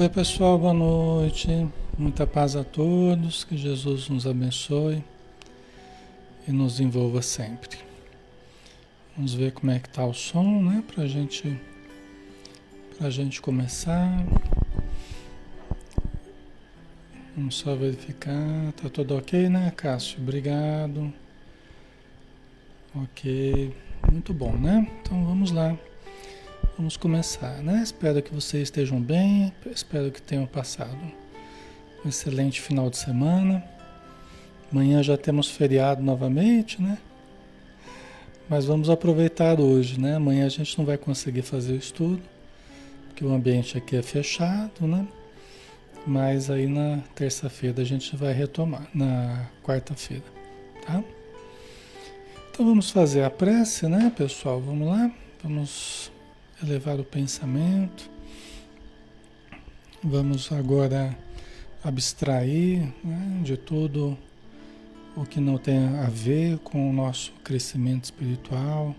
Oi, pessoal, boa noite. Muita paz a todos. Que Jesus nos abençoe e nos envolva sempre. Vamos ver como é que tá o som, né? Pra gente, pra gente começar. Vamos só verificar. Tá tudo ok, né, Cássio? Obrigado. Ok. Muito bom, né? Então vamos lá. Vamos começar, né? Espero que vocês estejam bem, espero que tenham passado um excelente final de semana. Amanhã já temos feriado novamente, né? Mas vamos aproveitar hoje, né? Amanhã a gente não vai conseguir fazer o estudo, porque o ambiente aqui é fechado, né? Mas aí na terça-feira a gente vai retomar, na quarta-feira, tá? Então vamos fazer a prece, né, pessoal? Vamos lá? Vamos elevar o pensamento. Vamos agora abstrair né, de tudo o que não tem a ver com o nosso crescimento espiritual,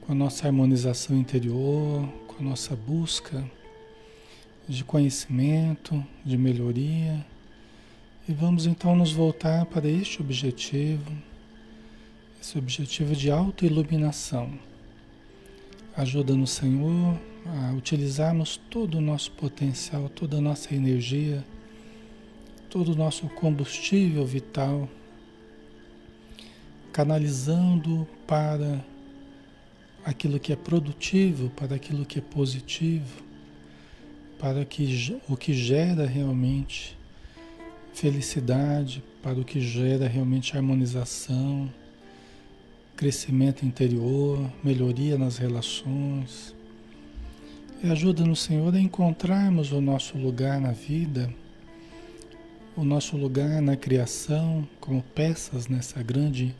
com a nossa harmonização interior, com a nossa busca de conhecimento, de melhoria. E vamos então nos voltar para este objetivo, esse objetivo de autoiluminação Ajuda-nos, Senhor, a utilizarmos todo o nosso potencial, toda a nossa energia, todo o nosso combustível vital, canalizando para aquilo que é produtivo, para aquilo que é positivo, para que, o que gera realmente felicidade, para o que gera realmente harmonização crescimento interior, melhoria nas relações. E ajuda-nos, Senhor, a encontrarmos o nosso lugar na vida, o nosso lugar na criação, como peças nessa grande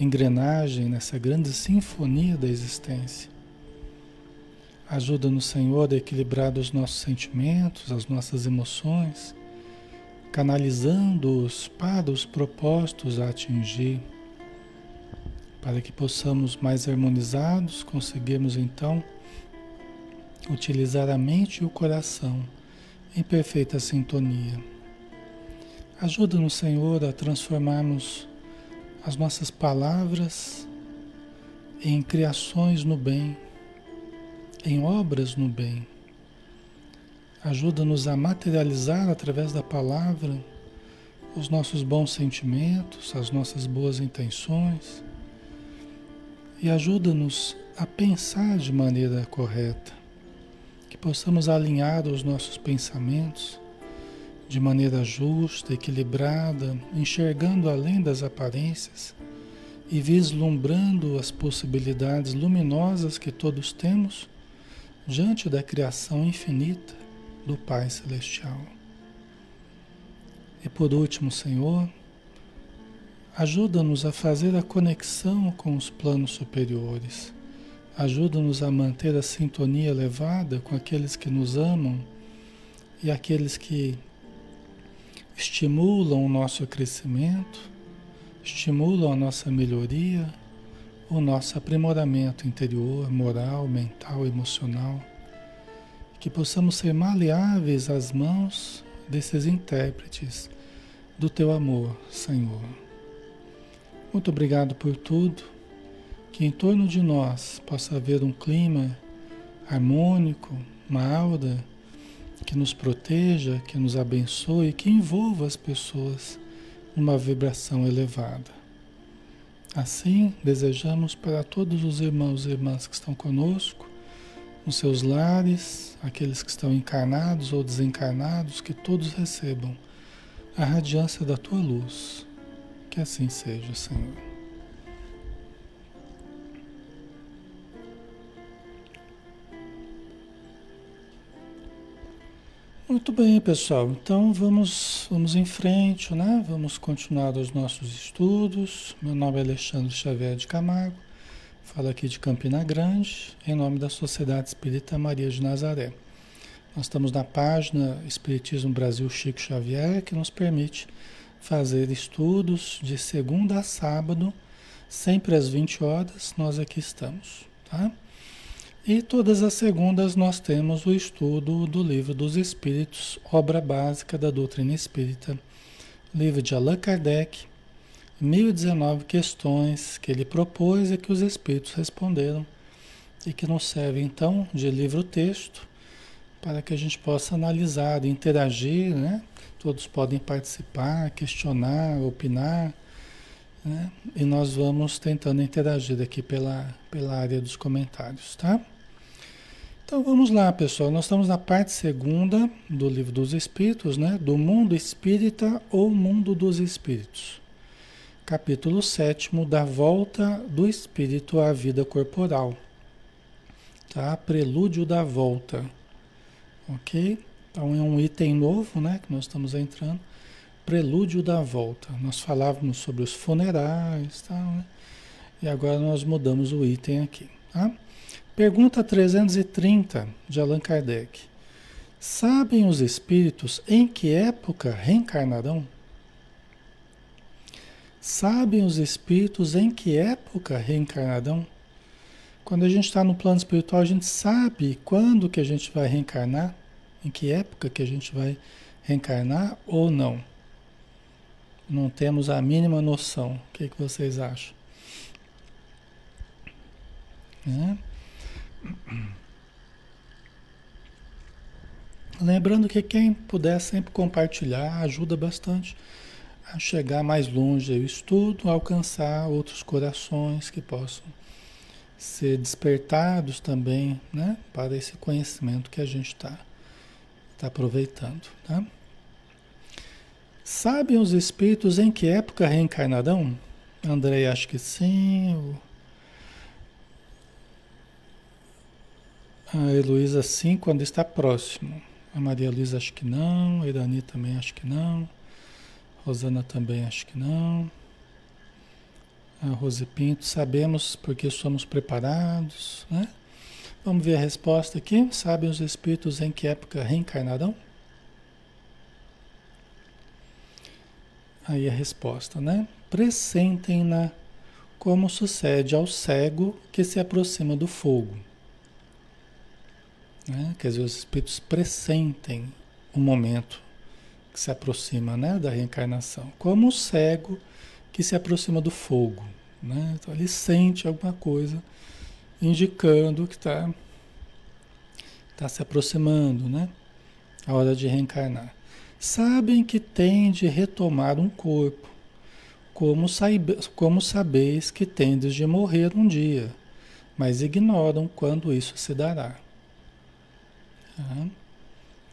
engrenagem, nessa grande sinfonia da existência. Ajuda-nos, Senhor, a equilibrar os nossos sentimentos, as nossas emoções, canalizando-os para os propósitos a atingir para que possamos mais harmonizados, conseguirmos então utilizar a mente e o coração em perfeita sintonia. Ajuda-nos, Senhor, a transformarmos as nossas palavras em criações no bem, em obras no bem. Ajuda-nos a materializar através da palavra os nossos bons sentimentos, as nossas boas intenções e ajuda-nos a pensar de maneira correta, que possamos alinhar os nossos pensamentos de maneira justa, equilibrada, enxergando além das aparências e vislumbrando as possibilidades luminosas que todos temos diante da criação infinita do Pai Celestial. E por último, Senhor, Ajuda-nos a fazer a conexão com os planos superiores. Ajuda-nos a manter a sintonia elevada com aqueles que nos amam e aqueles que estimulam o nosso crescimento, estimulam a nossa melhoria, o nosso aprimoramento interior, moral, mental, emocional. Que possamos ser maleáveis às mãos desses intérpretes do teu amor, Senhor. Muito obrigado por tudo. Que em torno de nós possa haver um clima harmônico, uma aura que nos proteja, que nos abençoe, que envolva as pessoas numa vibração elevada. Assim, desejamos para todos os irmãos e irmãs que estão conosco, nos seus lares, aqueles que estão encarnados ou desencarnados, que todos recebam a radiância da tua luz que assim seja, Senhor. Muito bem, pessoal. Então vamos, vamos em frente, né? Vamos continuar os nossos estudos. Meu nome é Alexandre Xavier de Camargo. Falo aqui de Campina Grande, em nome da Sociedade Espírita Maria de Nazaré. Nós estamos na página Espiritismo Brasil Chico Xavier, que nos permite fazer estudos de segunda a sábado, sempre às 20 horas, nós aqui estamos, tá? E todas as segundas nós temos o estudo do Livro dos Espíritos, obra básica da doutrina espírita, livro de Allan Kardec, 1019 questões que ele propôs e que os espíritos responderam e que nos serve então de livro-texto para que a gente possa analisar, interagir, né? Todos podem participar, questionar, opinar, né? E nós vamos tentando interagir aqui pela, pela área dos comentários, tá? Então vamos lá, pessoal. Nós estamos na parte segunda do livro dos Espíritos, né? Do mundo espírita ou mundo dos espíritos. Capítulo sétimo da volta do espírito à vida corporal. Tá? Prelúdio da volta. Ok? Então é um item novo, né? Que nós estamos entrando. Prelúdio da volta. Nós falávamos sobre os funerais, tá? Né? E agora nós mudamos o item aqui, tá? Pergunta 330 de Allan Kardec. Sabem os espíritos em que época reencarnarão? Sabem os espíritos em que época reencarnarão? Quando a gente está no plano espiritual, a gente sabe quando que a gente vai reencarnar, em que época que a gente vai reencarnar ou não. Não temos a mínima noção. O que, que vocês acham? Né? Lembrando que quem puder sempre compartilhar ajuda bastante a chegar mais longe o estudo, alcançar outros corações que possam ser despertados também né, para esse conhecimento que a gente está tá aproveitando. Tá? Sabem os espíritos em que época reencarnarão? André, acho que sim. A Heloísa sim, quando está próximo. A Maria Luísa acho que não. A Irani também acho que não. Rosana também acho que não. A Rose Pinto, sabemos porque somos preparados, né? Vamos ver a resposta aqui. Sabem os espíritos em que época reencarnarão? Aí a resposta, né? Pressentem-na como sucede ao cego que se aproxima do fogo. Né? Quer dizer, os espíritos pressentem o momento que se aproxima né, da reencarnação, como o cego que se aproxima do fogo. Né? Então ele sente alguma coisa indicando que está tá se aproximando, né? A hora de reencarnar. Sabem que tem de retomar um corpo, como, saibe, como sabeis que tendes de morrer um dia, mas ignoram quando isso se dará.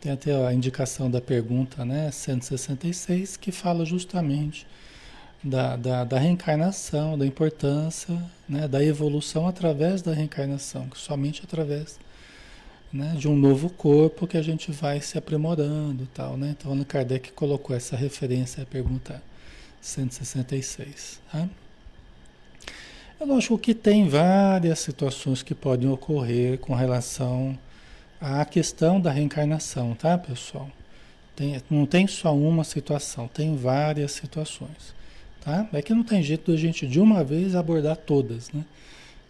Tem até a indicação da pergunta né, 166, que fala justamente da, da, da reencarnação, da importância né, da evolução através da reencarnação, somente através né, de um novo corpo que a gente vai se aprimorando tal, né? Então, Allan Kardec colocou essa referência à pergunta 166. Tá? É lógico que tem várias situações que podem ocorrer com relação a questão da reencarnação, tá, pessoal? Tem, não tem só uma situação, tem várias situações, tá? É que não tem jeito da gente de uma vez abordar todas, né?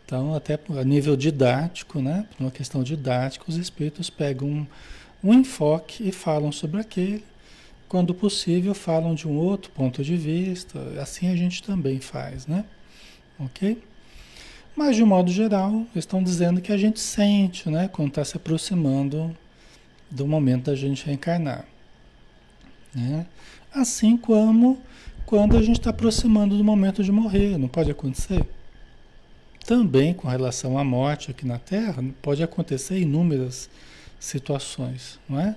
Então, até a nível didático, né? Por uma questão didática, os espíritos pegam um, um enfoque e falam sobre aquele. Quando possível, falam de um outro ponto de vista. Assim a gente também faz, né? Ok? Mas, de um modo geral, estão dizendo que a gente sente, né, quando está se aproximando do momento da gente reencarnar. Né? Assim como quando a gente está aproximando do momento de morrer, não pode acontecer? Também com relação à morte aqui na Terra, pode acontecer inúmeras situações, não é?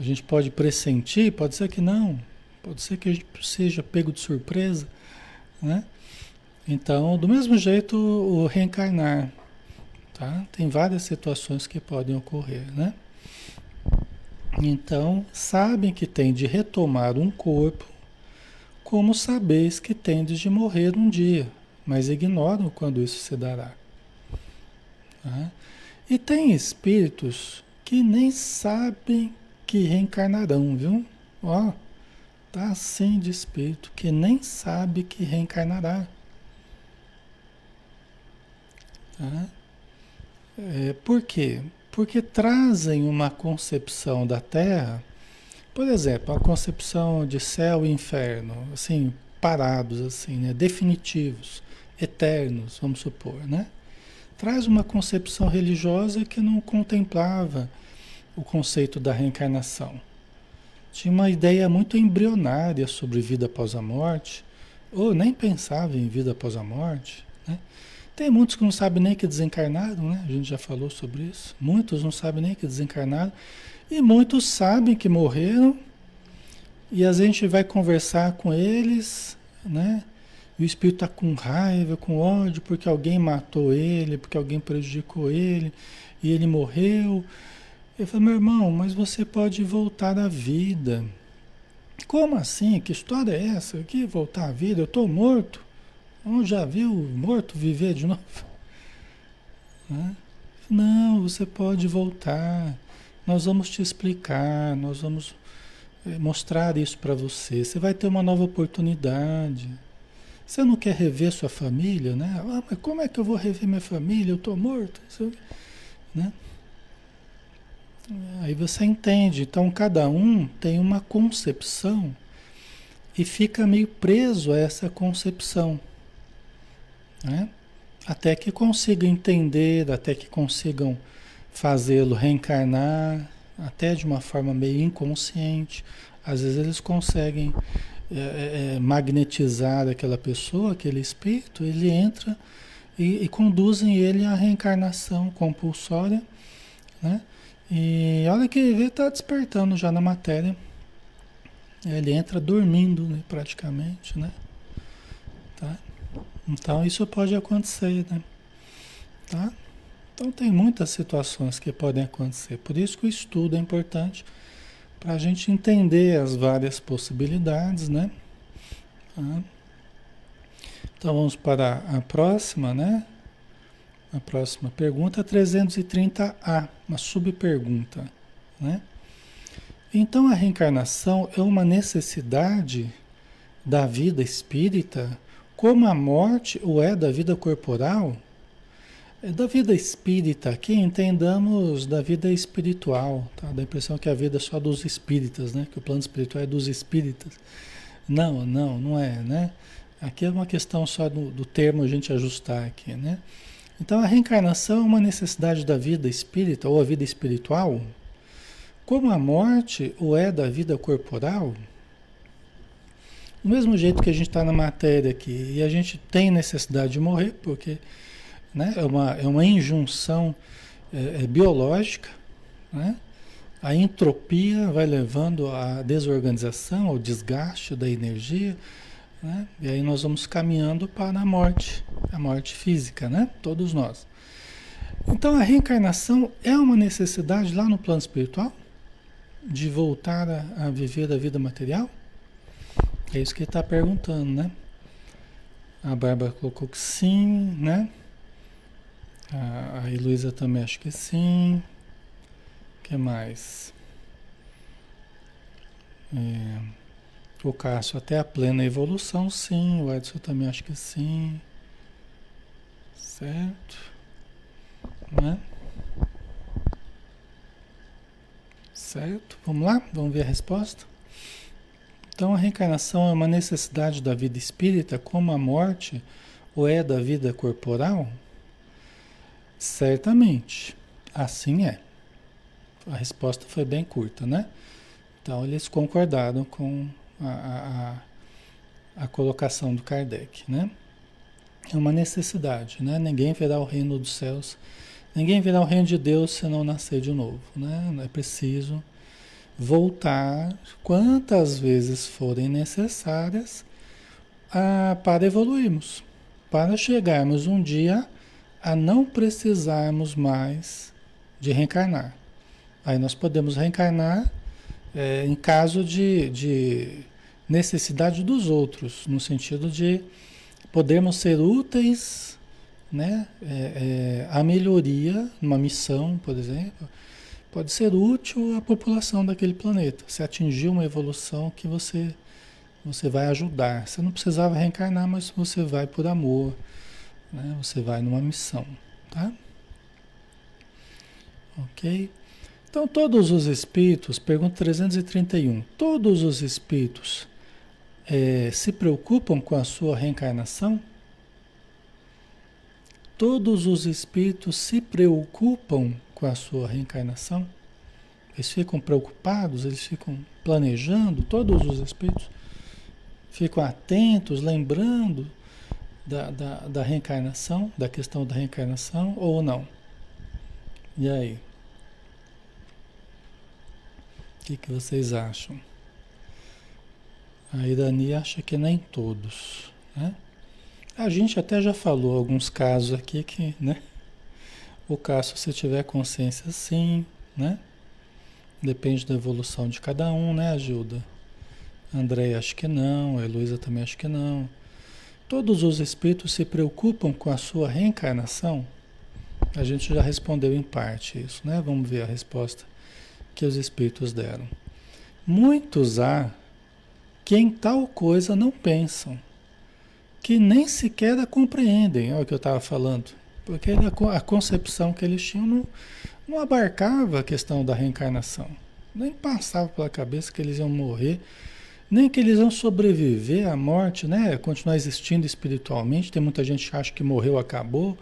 A gente pode pressentir, pode ser que não, pode ser que a gente seja pego de surpresa, né? Então, do mesmo jeito, o reencarnar, tá? Tem várias situações que podem ocorrer, né? Então, sabem que tem de retomar um corpo, como sabeis que tendes de morrer um dia, mas ignoram quando isso se dará. E tem espíritos que nem sabem que reencarnarão, viu? Ó, tá assim de espírito que nem sabe que reencarnará. Tá? É, por quê? Porque trazem uma concepção da Terra, por exemplo, a concepção de céu e inferno, assim, parados, assim, né? definitivos, eternos, vamos supor, né? Traz uma concepção religiosa que não contemplava o conceito da reencarnação. Tinha uma ideia muito embrionária sobre vida após a morte, ou nem pensava em vida após a morte. Né? Tem muitos que não sabem nem que desencarnaram, né? A gente já falou sobre isso. Muitos não sabem nem que desencarnaram. E muitos sabem que morreram. E a gente vai conversar com eles, né? E o espírito está com raiva, com ódio, porque alguém matou ele, porque alguém prejudicou ele, e ele morreu. Eu falei, meu irmão, mas você pode voltar à vida. Como assim? Que história é essa? Que voltar à vida? Eu estou morto. Não já viu morto viver de novo? Não, você pode voltar. Nós vamos te explicar, nós vamos eh, mostrar isso para você. Você vai ter uma nova oportunidade. Você não quer rever sua família, né? Ah, mas como é que eu vou rever minha família? Eu estou morto. Né? Aí você entende. Então, cada um tem uma concepção e fica meio preso a essa concepção. Né? Até que consigam entender, até que consigam fazê-lo reencarnar, até de uma forma meio inconsciente. Às vezes eles conseguem é, é, é magnetizar aquela pessoa, aquele espírito, ele entra e, e conduzem ele à reencarnação compulsória, né? E olha que ele está despertando já na matéria. Ele entra dormindo, né, praticamente, né? Tá? Então isso pode acontecer, né? Tá? Então tem muitas situações que podem acontecer. Por isso que o estudo é importante para a gente entender as várias possibilidades, né? Então vamos para a próxima, né? A próxima pergunta, 330A, uma subpergunta. Né? Então, a reencarnação é uma necessidade da vida espírita, como a morte o é da vida corporal? É da vida espírita, aqui entendamos da vida espiritual, tá? Da impressão que a vida é só dos espíritas, né? Que o plano espiritual é dos espíritas. Não, não, não é, né? Aqui é uma questão só do, do termo a gente ajustar aqui, né? Então a reencarnação é uma necessidade da vida espírita ou a vida espiritual, como a morte o é da vida corporal. Do mesmo jeito que a gente está na matéria aqui e a gente tem necessidade de morrer, porque né, é, uma, é uma injunção é, é biológica, né? a entropia vai levando à desorganização, ao desgaste da energia, né? E aí nós vamos caminhando para a morte, a morte física, né? Todos nós. Então a reencarnação é uma necessidade lá no plano espiritual? De voltar a, a viver a vida material? É isso que ele está perguntando, né? A Bárbara colocou que sim, né? A, a Heloísa também acho que sim. O que mais? É... O Cássio, até a plena evolução, sim. O Edson também acho que sim. Certo? Né? Certo? Vamos lá? Vamos ver a resposta? Então, a reencarnação é uma necessidade da vida espírita, como a morte ou é da vida corporal? Certamente. Assim é. A resposta foi bem curta, né? Então, eles concordaram com a, a, a colocação do Kardec, né? É uma necessidade, né? Ninguém verá o reino dos céus, ninguém verá o reino de Deus se não nascer de novo, né? É preciso voltar quantas vezes forem necessárias a, para evoluirmos, para chegarmos um dia a não precisarmos mais de reencarnar. Aí nós podemos reencarnar é, em caso de, de necessidade dos outros, no sentido de podermos ser úteis né, é, é, a melhoria, uma missão, por exemplo, pode ser útil à população daquele planeta. Se atingir uma evolução que você, você vai ajudar. Você não precisava reencarnar, mas você vai por amor, né, você vai numa missão. Tá? Ok? Então, todos os espíritos, pergunta 331, todos os espíritos é, se preocupam com a sua reencarnação? Todos os espíritos se preocupam com a sua reencarnação? Eles ficam preocupados, eles ficam planejando, todos os espíritos ficam atentos, lembrando da, da, da reencarnação, da questão da reencarnação ou não? E aí? O que, que vocês acham? A Irani acha que nem todos, né? A gente até já falou alguns casos aqui que, né? O caso, se tiver consciência, sim, né? Depende da evolução de cada um, né, ajuda? André acho que não, a Heloísa também acho que não. Todos os espíritos se preocupam com a sua reencarnação? A gente já respondeu em parte isso, né? Vamos ver a resposta que os espíritos deram. Muitos há que em tal coisa não pensam, que nem sequer a compreendem, é o que eu estava falando, porque a concepção que eles tinham não, não abarcava a questão da reencarnação. Nem passava pela cabeça que eles iam morrer, nem que eles iam sobreviver à morte, né? Continuar existindo espiritualmente. Tem muita gente que acha que morreu, acabou,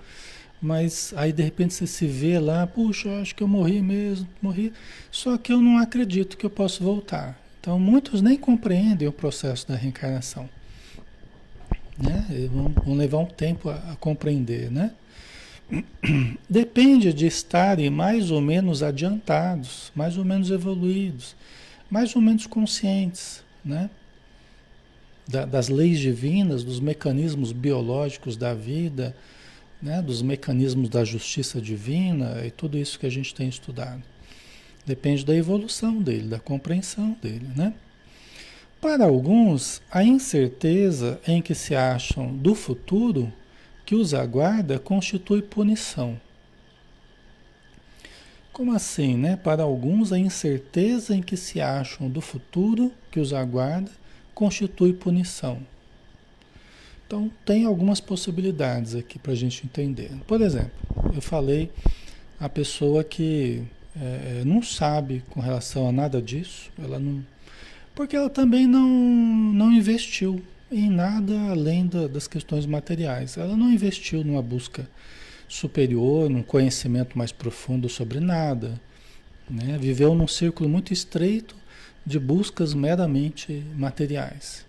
mas aí de repente você se vê lá, puxa, eu acho que eu morri mesmo, morri. Só que eu não acredito que eu posso voltar. Então muitos nem compreendem o processo da reencarnação. Né? Vão, vão levar um tempo a, a compreender, né? Depende de estarem mais ou menos adiantados, mais ou menos evoluídos, mais ou menos conscientes, né? Da, das leis divinas, dos mecanismos biológicos da vida, né? dos mecanismos da justiça divina e tudo isso que a gente tem estudado. Depende da evolução dele, da compreensão dele, né? Para alguns, a incerteza em que se acham do futuro que os aguarda constitui punição. Como assim, né? Para alguns, a incerteza em que se acham do futuro que os aguarda constitui punição. Então, tem algumas possibilidades aqui para a gente entender. Por exemplo, eu falei a pessoa que é, não sabe com relação a nada disso, ela não, porque ela também não, não investiu em nada além da, das questões materiais. Ela não investiu numa busca superior, num conhecimento mais profundo sobre nada. Né? Viveu num círculo muito estreito de buscas meramente materiais.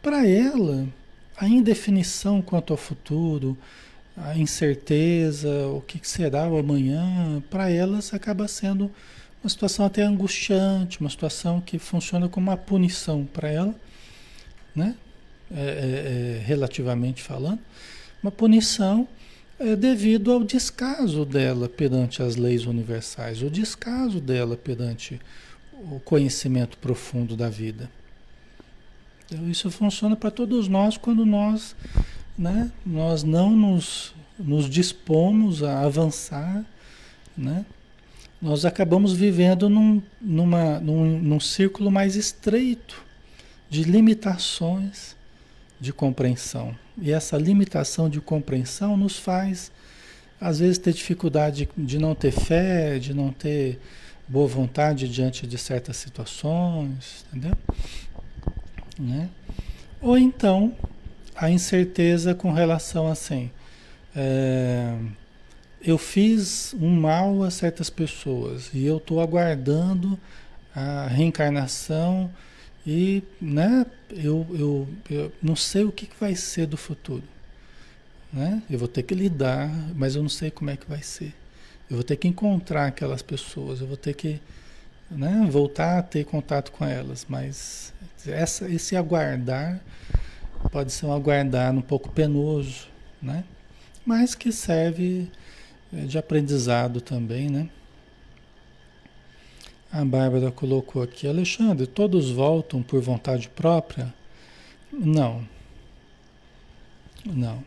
Para ela, a indefinição quanto ao futuro, a incerteza, o que será o amanhã, para elas acaba sendo uma situação até angustiante, uma situação que funciona como uma punição para ela, né? É, é, é, relativamente falando, uma punição é, devido ao descaso dela perante as leis universais, o descaso dela perante o conhecimento profundo da vida. Então, isso funciona para todos nós quando nós, né, nós não nos, nos dispomos a avançar, né? nós acabamos vivendo num, numa, num, num círculo mais estreito de limitações de compreensão. E essa limitação de compreensão nos faz, às vezes, ter dificuldade de não ter fé, de não ter boa vontade diante de certas situações, entendeu? Né? Ou então, a incerteza com relação assim, é, eu fiz um mal a certas pessoas e eu estou aguardando a reencarnação e, né, eu, eu, eu não sei o que, que vai ser do futuro. Né? Eu vou ter que lidar, mas eu não sei como é que vai ser. Eu vou ter que encontrar aquelas pessoas, eu vou ter que né, voltar a ter contato com elas. Mas essa, esse aguardar pode ser um aguardar um pouco penoso, né? mas que serve eh, de aprendizado também, né? A Bárbara colocou aqui, Alexandre, todos voltam por vontade própria? Não. Não.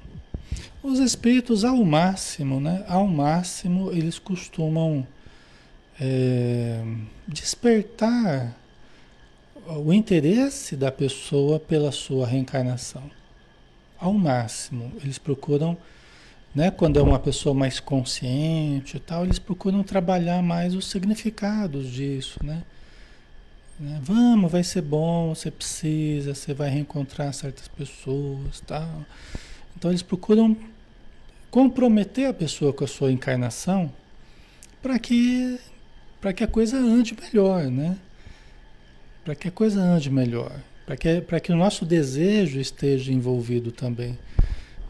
Os espíritos, ao máximo, né? Ao máximo, eles costumam é, despertar o interesse da pessoa pela sua reencarnação. Ao máximo, eles procuram né? Quando é uma pessoa mais consciente e tal, eles procuram trabalhar mais os significados disso, né? né? Vamos, vai ser bom, você precisa, você vai reencontrar certas pessoas, tal. Então eles procuram comprometer a pessoa com a sua encarnação para que para que a coisa ande melhor, né? Para que a coisa ande melhor, para que para que o nosso desejo esteja envolvido também,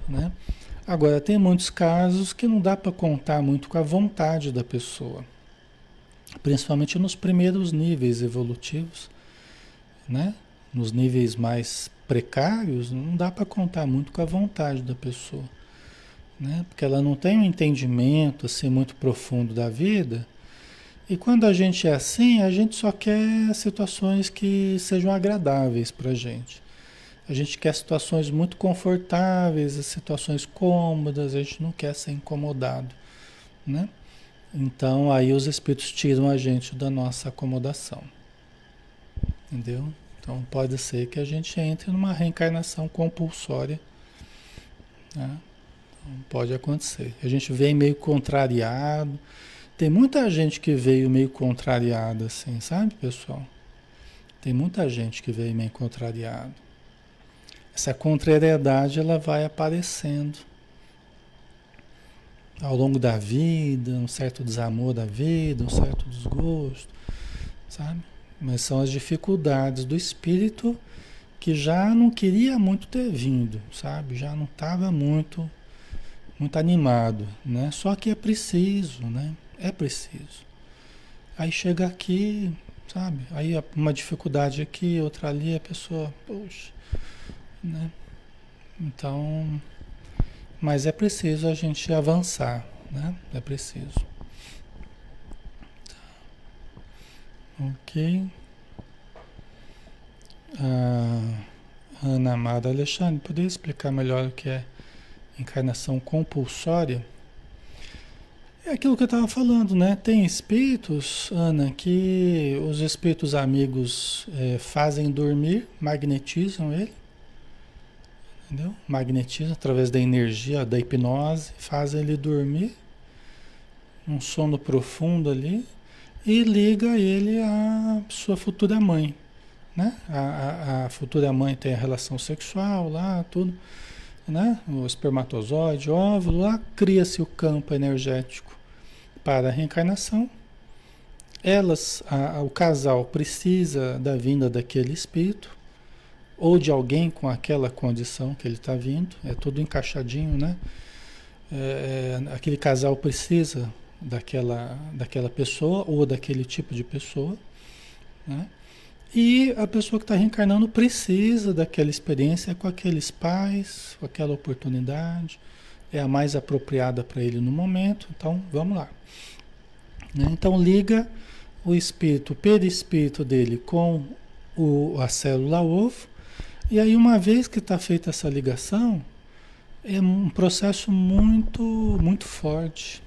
né? Agora, tem muitos casos que não dá para contar muito com a vontade da pessoa, principalmente nos primeiros níveis evolutivos, né? Nos níveis mais precários, não dá para contar muito com a vontade da pessoa, né? Porque ela não tem um entendimento assim muito profundo da vida. E quando a gente é assim, a gente só quer situações que sejam agradáveis para a gente. A gente quer situações muito confortáveis, situações cômodas, a gente não quer ser incomodado, né? Então aí os espíritos tiram a gente da nossa acomodação. Entendeu? Então pode ser que a gente entre numa reencarnação compulsória. Né? Então, pode acontecer. A gente vem meio contrariado. Tem muita gente que veio meio contrariada, assim, sabe, pessoal? Tem muita gente que veio meio contrariado. Essa contrariedade ela vai aparecendo ao longo da vida, um certo desamor da vida, um certo desgosto, sabe? Mas são as dificuldades do espírito que já não queria muito ter vindo, sabe? Já não estava muito muito animado, né? Só que é preciso, né? É preciso. Aí chega aqui, sabe? Aí uma dificuldade aqui, outra ali, a pessoa, poxa, né? Então, mas é preciso a gente avançar, né? É preciso. Tá. Ok. Ah, Ana Amada Alexandre, poderia explicar melhor o que é encarnação compulsória? É aquilo que eu estava falando, né? Tem espíritos, Ana, que os espíritos amigos é, fazem dormir, magnetizam ele entendeu? Magnetiza através da energia, da hipnose, faz ele dormir, um sono profundo ali, e liga ele à sua futura mãe, né? A, a, a futura mãe tem a relação sexual lá, tudo, né? O espermatozoide, óvulo, lá cria-se o campo energético para a reencarnação. Elas, a, o casal precisa da vinda daquele espírito ou de alguém com aquela condição que ele está vindo, é tudo encaixadinho, né? É, é, aquele casal precisa daquela, daquela pessoa ou daquele tipo de pessoa, né? E a pessoa que está reencarnando precisa daquela experiência com aqueles pais, com aquela oportunidade, é a mais apropriada para ele no momento, então vamos lá. Né? Então liga o espírito, o perispírito dele com o, a célula ovo, e aí, uma vez que está feita essa ligação, é um processo muito, muito forte.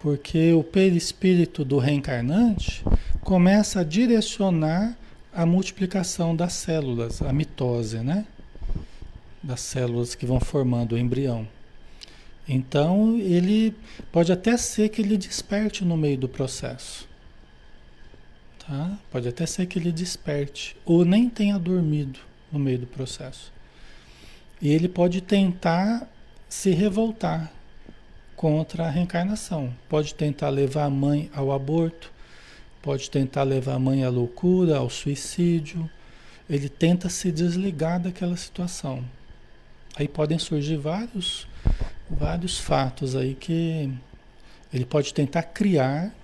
Porque o perispírito do reencarnante começa a direcionar a multiplicação das células, a mitose, né? Das células que vão formando o embrião. Então, ele pode até ser que ele desperte no meio do processo. Tá? Pode até ser que ele desperte ou nem tenha dormido no meio do processo. E ele pode tentar se revoltar contra a reencarnação. Pode tentar levar a mãe ao aborto, pode tentar levar a mãe à loucura, ao suicídio. Ele tenta se desligar daquela situação. Aí podem surgir vários, vários fatos aí que ele pode tentar criar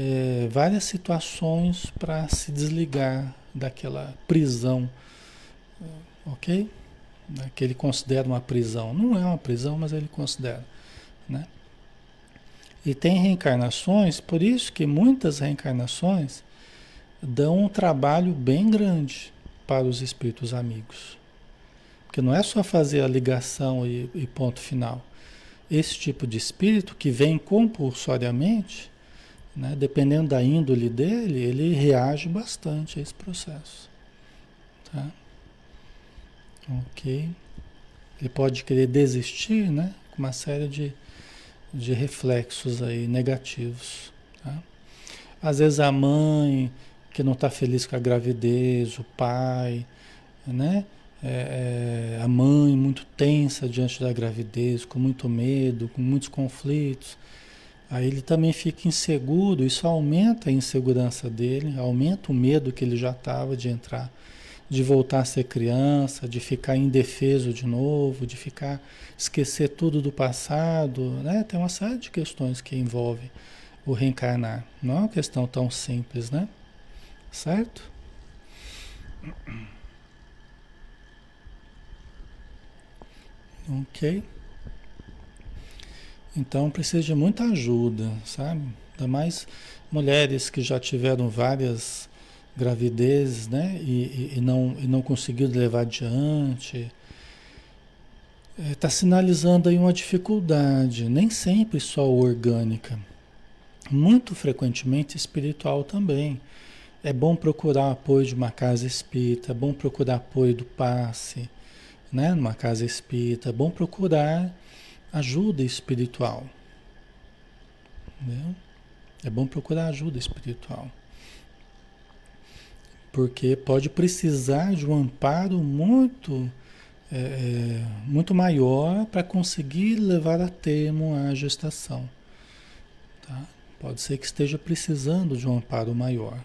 é, várias situações para se desligar daquela prisão, ok? Que ele considera uma prisão. Não é uma prisão, mas ele considera, né? E tem reencarnações, por isso que muitas reencarnações dão um trabalho bem grande para os espíritos amigos. Porque não é só fazer a ligação e, e ponto final. Esse tipo de espírito que vem compulsoriamente, né? Dependendo da índole dele, ele reage bastante a esse processo. Tá? Ok. Ele pode querer desistir, né? Com uma série de, de reflexos aí negativos. Tá? Às vezes a mãe que não está feliz com a gravidez, o pai, né? É, é, a mãe muito tensa diante da gravidez, com muito medo, com muitos conflitos. Aí ele também fica inseguro, isso aumenta a insegurança dele, aumenta o medo que ele já estava de entrar, de voltar a ser criança, de ficar indefeso de novo, de ficar esquecer tudo do passado, né? Tem uma série de questões que envolve o reencarnar. Não é uma questão tão simples, né? Certo? Ok. Então precisa de muita ajuda, sabe? Ainda mais mulheres que já tiveram várias gravidezes, né? E, e, e não, e não conseguiram levar adiante. Está é, sinalizando aí uma dificuldade, nem sempre só orgânica, muito frequentemente espiritual também. É bom procurar apoio de uma casa espírita, é bom procurar apoio do passe, né, numa casa espírita, é bom procurar ajuda espiritual. Entendeu? É bom procurar ajuda espiritual. Porque pode precisar de um amparo muito, é, é muito maior para conseguir levar a termo a gestação. Tá? Pode ser que esteja precisando de um amparo maior.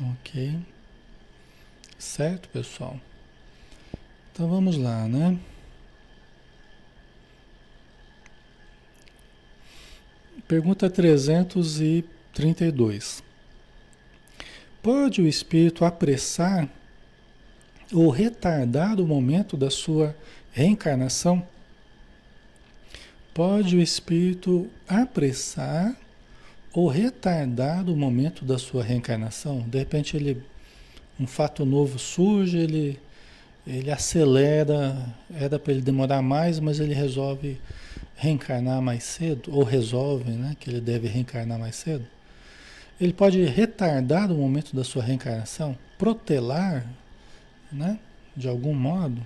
Ok? Certo, pessoal? Então vamos lá, né? Pergunta 332. Pode o espírito apressar ou retardar o momento da sua reencarnação? Pode o espírito apressar ou retardar o momento da sua reencarnação? De repente ele um fato novo surge, ele ele acelera, era para ele demorar mais, mas ele resolve reencarnar mais cedo, ou resolve né, que ele deve reencarnar mais cedo. Ele pode retardar o momento da sua reencarnação, protelar, né, de algum modo.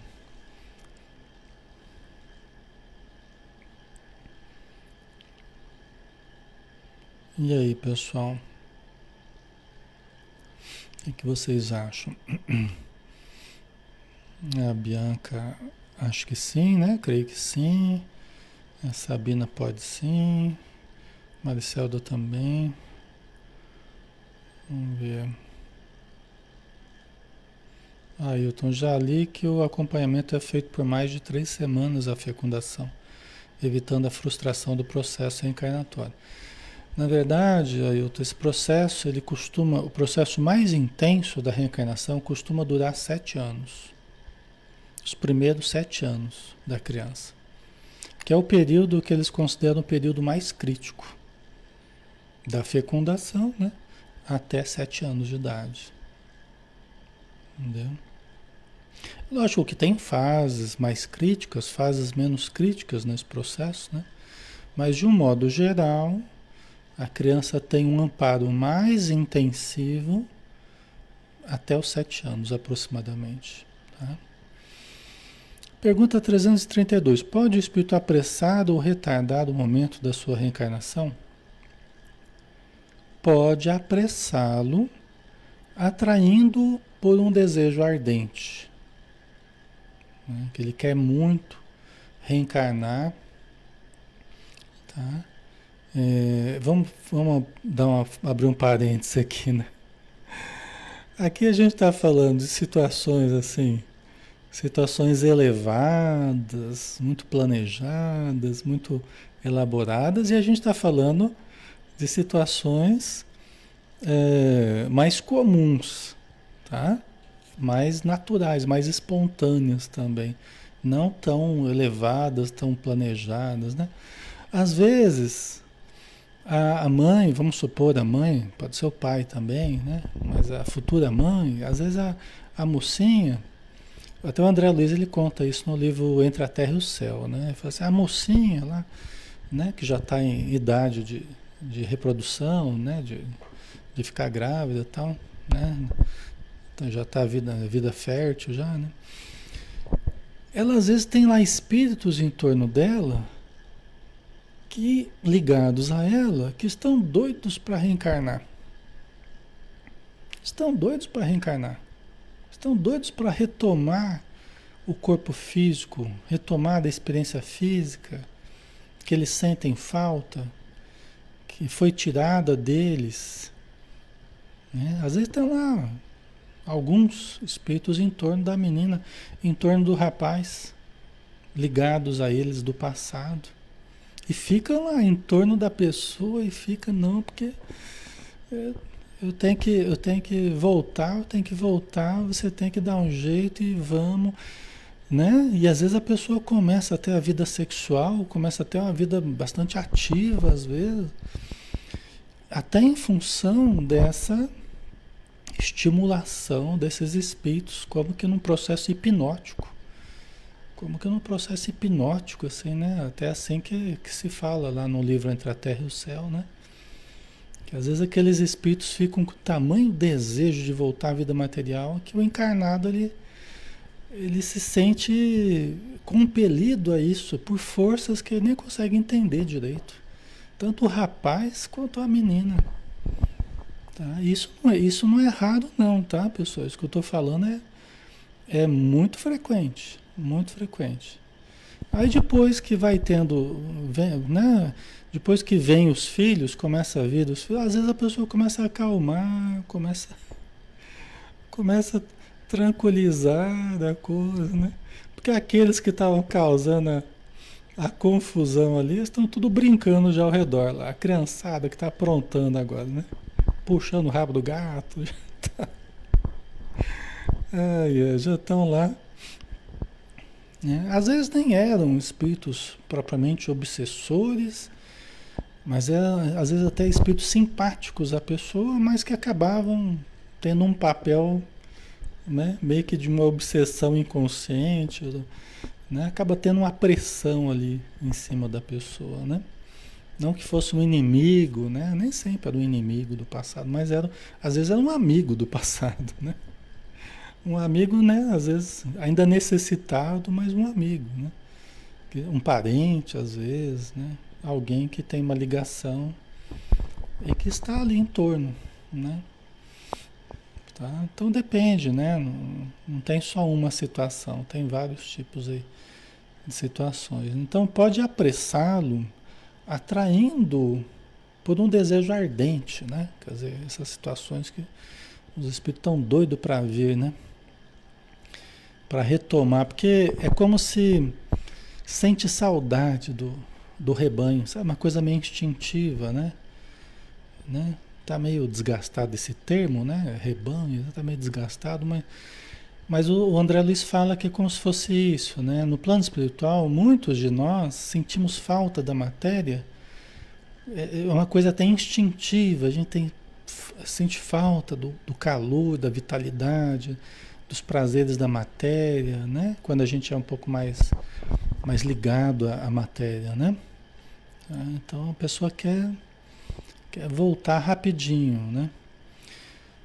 E aí, pessoal? O que vocês acham? A Bianca, acho que sim, né? Creio que sim. A Sabina pode sim. Maricelda também. Vamos ver. Ailton, já li que o acompanhamento é feito por mais de três semanas a fecundação, evitando a frustração do processo reencarnatório. Na verdade, Ailton, esse processo, ele costuma, o processo mais intenso da reencarnação costuma durar sete anos os primeiros sete anos da criança, que é o período que eles consideram o período mais crítico da fecundação, né? Até sete anos de idade. Entendeu? Lógico que tem fases mais críticas, fases menos críticas nesse processo, né? Mas de um modo geral, a criança tem um amparo mais intensivo até os sete anos aproximadamente. Pergunta 332. Pode o espírito apressar ou retardar o momento da sua reencarnação? Pode apressá-lo, atraindo por um desejo ardente. Né? Que ele quer muito reencarnar. Tá? É, vamos vamos dar uma, abrir um parênteses aqui, né? Aqui a gente está falando de situações assim situações elevadas, muito planejadas, muito elaboradas, e a gente está falando de situações é, mais comuns, tá? mais naturais, mais espontâneas também, não tão elevadas, tão planejadas. Né? Às vezes, a, mãe, vamos supor a mãe, pode ser o pai também, né? mas a futura mãe, às vezes a, a mocinha até o André Luiz ele conta isso no livro Entre a Terra e o Céu, né? Ele fala assim, a mocinha lá, né, que já está em idade de, de reprodução, né, de, de ficar grávida e tal, né? Então já está vida, vida fértil já, né? ela às vezes tem lá espíritos em torno dela que ligados a ela que estão doidos para reencarnar. Estão doidos para reencarnar. Estão doidos para retomar o corpo físico, retomar a experiência física que eles sentem falta, que foi tirada deles. Né? Às vezes estão lá alguns espíritos em torno da menina, em torno do rapaz, ligados a eles do passado. E ficam lá em torno da pessoa e fica não, porque é, eu tenho que eu tenho que voltar, eu tenho que voltar, você tem que dar um jeito e vamos, né? E às vezes a pessoa começa a ter a vida sexual, começa a ter uma vida bastante ativa às vezes, até em função dessa estimulação desses espíritos, como que num processo hipnótico. Como que num processo hipnótico, assim, né? Até assim que, que se fala lá no livro Entre a Terra e o Céu, né? Que às vezes aqueles espíritos ficam com tamanho desejo de voltar à vida material que o encarnado ele, ele se sente compelido a isso por forças que ele nem consegue entender direito. Tanto o rapaz quanto a menina. Tá? Isso, não é, isso não é raro não, tá, pessoal? Isso que eu estou falando é, é muito frequente, muito frequente. Aí depois que vai tendo, vem, né? Depois que vem os filhos, começa a vida os filhos, às vezes a pessoa começa a acalmar, começa, começa a tranquilizar da coisa, né? Porque aqueles que estavam causando a, a confusão ali estão tudo brincando já ao redor lá. A criançada que está aprontando agora, né? puxando o rabo do gato. Ai, já estão lá. É, às vezes nem eram espíritos propriamente obsessores, mas é, às vezes até espíritos simpáticos à pessoa, mas que acabavam tendo um papel né, meio que de uma obsessão inconsciente, né, acaba tendo uma pressão ali em cima da pessoa, né? Não que fosse um inimigo, né? Nem sempre era um inimigo do passado, mas era, às vezes era um amigo do passado, né? Um amigo, né? Às vezes ainda necessitado, mas um amigo, né? Um parente, às vezes, né? Alguém que tem uma ligação e que está ali em torno, né? Tá? Então depende, né? Não, não tem só uma situação, tem vários tipos aí de situações. Então pode apressá-lo atraindo por um desejo ardente, né? Quer dizer, essas situações que os espíritos estão doidos para ver, né? Para retomar, porque é como se sente saudade do, do rebanho, sabe? Uma coisa meio instintiva, né? né? Tá meio desgastado esse termo, né? Rebanho, tá meio desgastado, mas mas o André Luiz fala que é como se fosse isso, né? No plano espiritual, muitos de nós sentimos falta da matéria, é, é uma coisa até instintiva, a gente tem, sente falta do, do calor, da vitalidade, dos prazeres da matéria, né? Quando a gente é um pouco mais, mais ligado à, à matéria, né? Ah, então a pessoa quer, quer voltar rapidinho, né?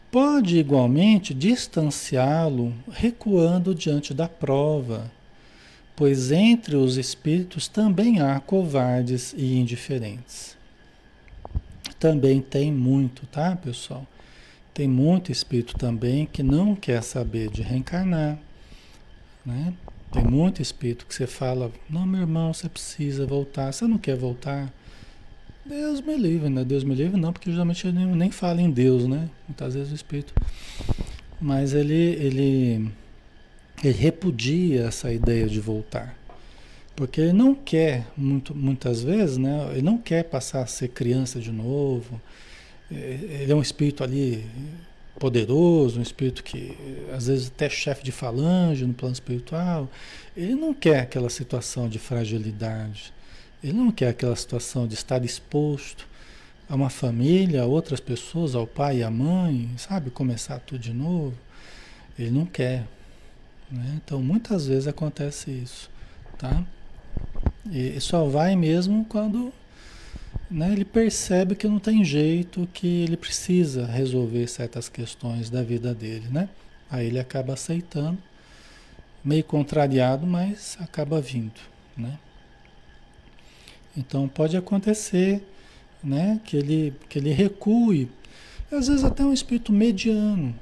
Pode igualmente distanciá-lo recuando diante da prova, pois entre os espíritos também há covardes e indiferentes. Também tem muito, tá, pessoal? Tem muito espírito também que não quer saber de reencarnar, né? Tem muito espírito que você fala, não, meu irmão, você precisa voltar, você não quer voltar. Deus me livre, né? Deus me livre não, porque geralmente ele nem fala em Deus, né? Muitas vezes o Espírito. Mas ele, ele, ele repudia essa ideia de voltar. Porque ele não quer, muito, muitas vezes, né? Ele não quer passar a ser criança de novo. É, ele é um espírito ali poderoso, um espírito que às vezes até chefe de falange no plano espiritual. Ele não quer aquela situação de fragilidade. Ele não quer aquela situação de estar exposto a uma família, a outras pessoas, ao pai e à mãe, sabe? Começar tudo de novo. Ele não quer. Né? Então, muitas vezes acontece isso, tá? E só vai mesmo quando né, ele percebe que não tem jeito, que ele precisa resolver certas questões da vida dele, né? Aí ele acaba aceitando meio contrariado, mas acaba vindo, né? Então pode acontecer, né, que ele que ele recue, às vezes até um espírito mediano,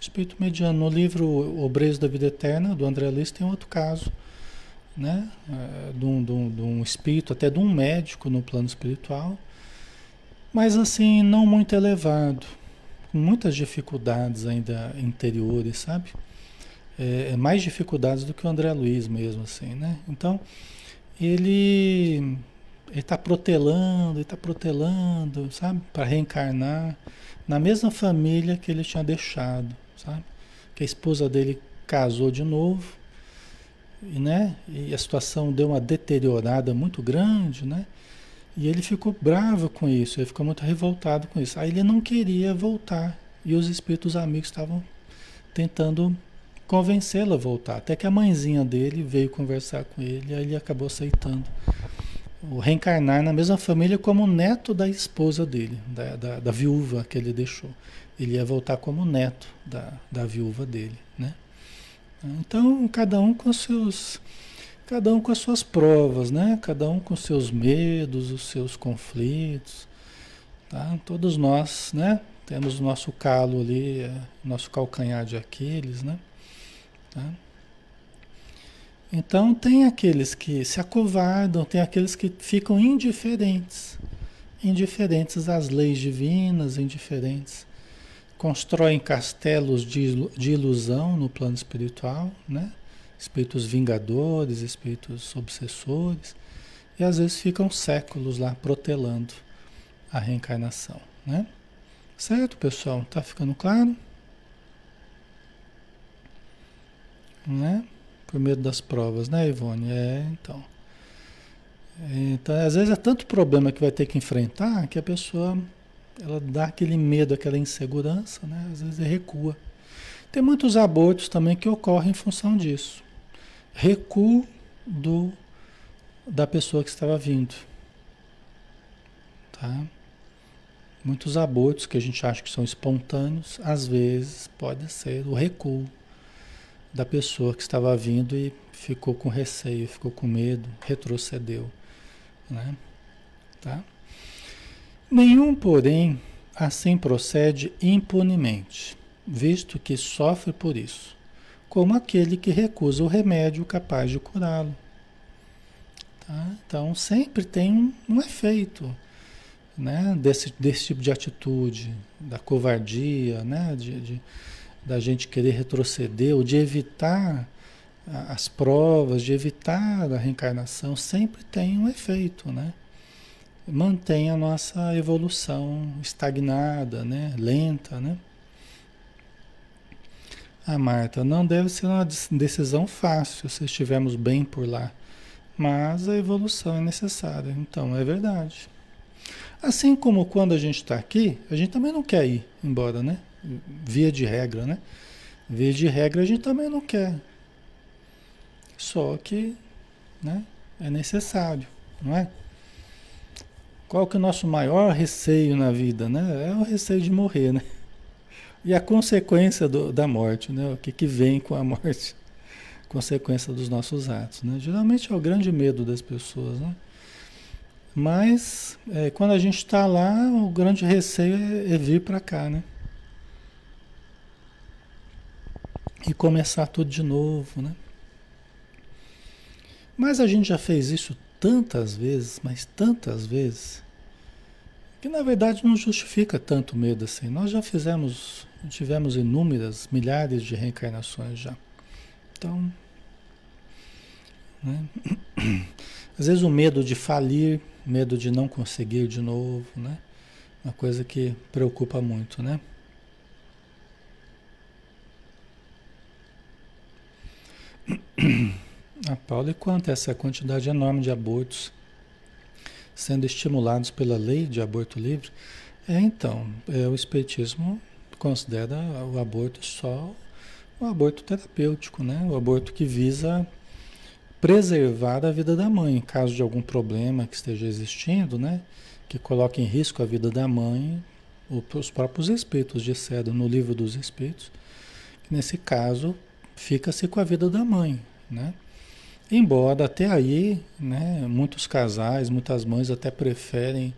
espírito mediano. No livro Obreiros da Vida Eterna do André Luiz tem outro caso, né, é, de um, de, um, de um espírito, até de um médico no plano espiritual, mas assim não muito elevado, com muitas dificuldades ainda interiores, sabe? É, é, mais dificuldades do que o André Luiz mesmo, assim, né? Então, ele está protelando, está protelando, sabe? Para reencarnar na mesma família que ele tinha deixado, sabe? Que a esposa dele casou de novo, né? E a situação deu uma deteriorada muito grande, né? E ele ficou bravo com isso, ele ficou muito revoltado com isso. Aí ele não queria voltar. E os espíritos amigos estavam tentando convencê-lo a voltar. Até que a mãezinha dele veio conversar com ele, aí ele acabou aceitando. O reencarnar na mesma família como neto da esposa dele, da, da, da viúva que ele deixou. Ele ia voltar como neto da, da viúva dele? Então, cada um com seus cada um com as suas provas, né? Cada um com seus medos, os seus conflitos, tá? Todos nós, né? Temos o nosso calo ali, é, nosso calcanhar de Aquiles, né? Tá? Então tem aqueles que se acovardam, tem aqueles que ficam indiferentes, indiferentes às leis divinas, indiferentes, constroem castelos de, de ilusão no plano espiritual, né? espíritos vingadores, espíritos obsessores, e às vezes ficam séculos lá protelando a reencarnação, né? Certo, pessoal? Tá ficando claro? Né? Por medo das provas, né, Ivone? É, então. Então, às vezes é tanto problema que vai ter que enfrentar que a pessoa ela dá aquele medo, aquela insegurança, né? Às vezes recua. Tem muitos abortos também que ocorrem em função disso recuo do, da pessoa que estava vindo. Tá? Muitos abortos que a gente acha que são espontâneos, às vezes pode ser o recuo da pessoa que estava vindo e ficou com receio, ficou com medo, retrocedeu. Né? Tá? Nenhum, porém, assim procede impunemente, visto que sofre por isso como aquele que recusa o remédio capaz de curá-lo. Tá? Então sempre tem um, um efeito né? desse, desse tipo de atitude, da covardia, né? de, de da gente querer retroceder ou de evitar as provas, de evitar a reencarnação, sempre tem um efeito, né? Mantém a nossa evolução estagnada, né? Lenta, né? Ah, Marta, não deve ser uma decisão fácil se estivermos bem por lá, mas a evolução é necessária. Então, é verdade. Assim como quando a gente está aqui, a gente também não quer ir embora, né? Via de regra, né? Via de regra a gente também não quer. Só que, né? É necessário, não é? Qual que é o nosso maior receio na vida, né? É o receio de morrer, né? E a consequência do, da morte, né? O que, que vem com a morte? Consequência dos nossos atos, né? Geralmente é o grande medo das pessoas, né? Mas é, quando a gente está lá, o grande receio é, é vir para cá, né? E começar tudo de novo, né? Mas a gente já fez isso tantas vezes, mas tantas vezes, que na verdade não justifica tanto medo assim. Nós já fizemos Tivemos inúmeras, milhares de reencarnações já. Então, né? às vezes o medo de falir, medo de não conseguir de novo, né? Uma coisa que preocupa muito, né? A Paula, e quanto a essa quantidade enorme de abortos sendo estimulados pela lei de aborto livre? É, então, é, o Espiritismo considera o aborto só o aborto terapêutico, né? O aborto que visa preservar a vida da mãe, em caso de algum problema que esteja existindo, né? Que coloque em risco a vida da mãe, os próprios espíritos disseram no livro dos espíritos, que nesse caso fica-se com a vida da mãe, né? Embora até aí, né, muitos casais, muitas mães até preferem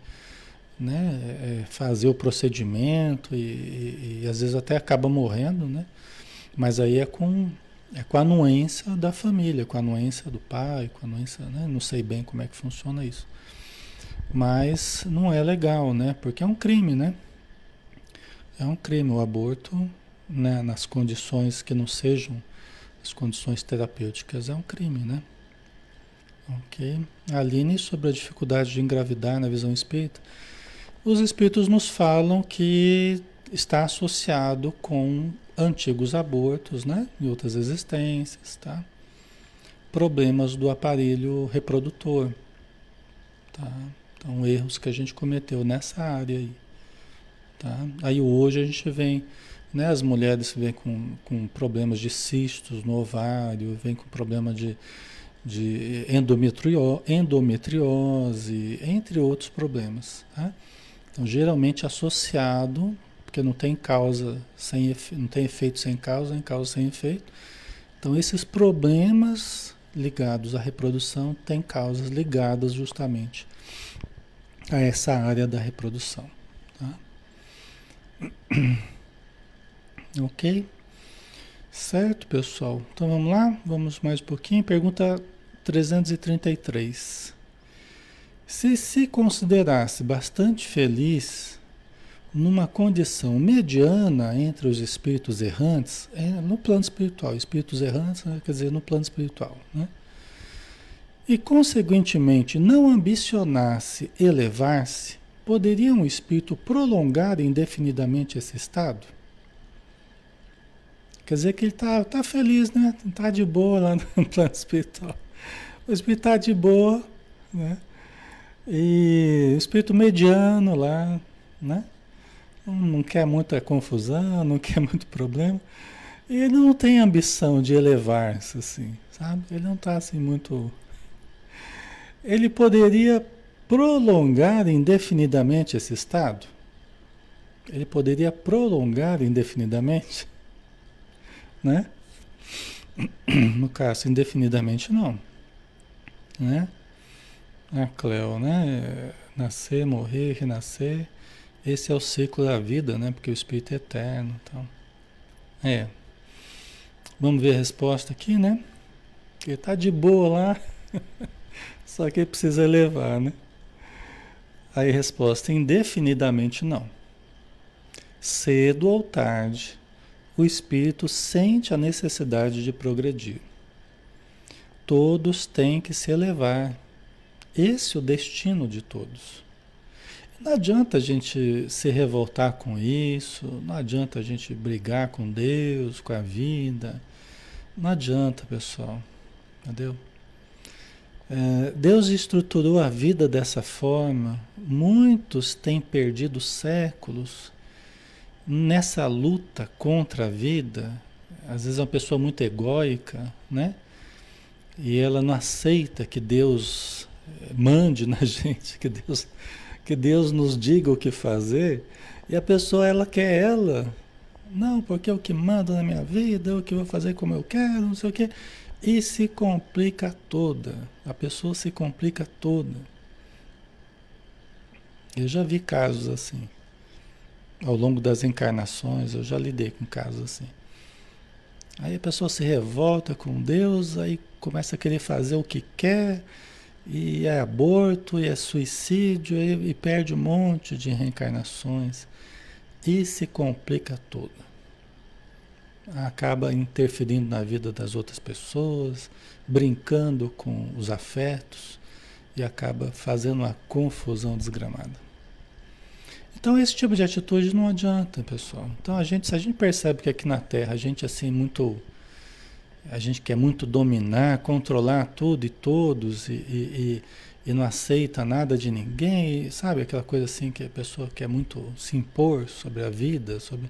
né, é, fazer o procedimento e, e, e, às vezes até acaba morrendo, né? Mas aí é com, é com a anuência da família, com a anuência do pai, com a anuência, né? Não sei bem como é que funciona isso. Mas não é legal, né? Porque é um crime, né? É um crime o aborto, né? nas condições que não sejam as condições terapêuticas, é um crime, né? Ok. Aline, sobre a dificuldade de engravidar na visão espírita. Os espíritos nos falam que está associado com antigos abortos, né? E outras existências, tá? Problemas do aparelho reprodutor, tá? Então, erros que a gente cometeu nessa área aí, tá? Aí hoje a gente vem, né? As mulheres vêm com, com problemas de cistos no ovário, vêm com problema de, de endometrio, endometriose, entre outros problemas, tá? Então, geralmente associado, porque não tem causa sem não tem efeito sem causa, nem causa sem efeito. Então, esses problemas ligados à reprodução têm causas ligadas justamente a essa área da reprodução. Tá? Ok? Certo, pessoal? Então vamos lá, vamos mais um pouquinho. Pergunta 333. Se se considerasse bastante feliz numa condição mediana entre os espíritos errantes, é, no plano espiritual, espíritos errantes, né, quer dizer, no plano espiritual, né? E consequentemente não ambicionasse elevar-se, poderia um espírito prolongar indefinidamente esse estado? Quer dizer que ele está tá feliz, né? Está de boa lá no plano espiritual. O espírito está de boa, né? E o espírito mediano lá, né? Não quer muita confusão, não quer muito problema. E ele não tem ambição de elevar-se, assim, sabe? Ele não está assim muito. Ele poderia prolongar indefinidamente esse estado? Ele poderia prolongar indefinidamente? Né? No caso, indefinidamente não. Né? A Cleo, né? Nascer, morrer, renascer. Esse é o ciclo da vida, né? Porque o espírito é eterno. Então. É. Vamos ver a resposta aqui, né? Ele tá de boa lá. Só que precisa elevar, né? Aí resposta: indefinidamente não. Cedo ou tarde, o espírito sente a necessidade de progredir. Todos têm que se elevar esse é o destino de todos. Não adianta a gente se revoltar com isso, não adianta a gente brigar com Deus, com a vida. Não adianta, pessoal. Entendeu? É, Deus estruturou a vida dessa forma. Muitos têm perdido séculos nessa luta contra a vida. Às vezes é uma pessoa muito egóica, né? E ela não aceita que Deus mande na gente, que Deus, que Deus nos diga o que fazer, e a pessoa ela quer ela. Não, porque é o que manda na minha vida, é o que eu vou fazer como eu quero, não sei o quê. E se complica toda. A pessoa se complica toda. Eu já vi casos assim. Ao longo das encarnações, eu já lidei com casos assim. Aí a pessoa se revolta com Deus, aí começa a querer fazer o que quer, e é aborto, e é suicídio, e, e perde um monte de reencarnações. E se complica toda. Acaba interferindo na vida das outras pessoas, brincando com os afetos e acaba fazendo uma confusão desgramada. Então esse tipo de atitude não adianta, pessoal. Então a gente, se a gente percebe que aqui na Terra a gente assim muito a gente quer muito dominar, controlar tudo e todos e, e, e, não aceita nada de ninguém, sabe? Aquela coisa assim que a pessoa quer muito se impor sobre a vida, sobre...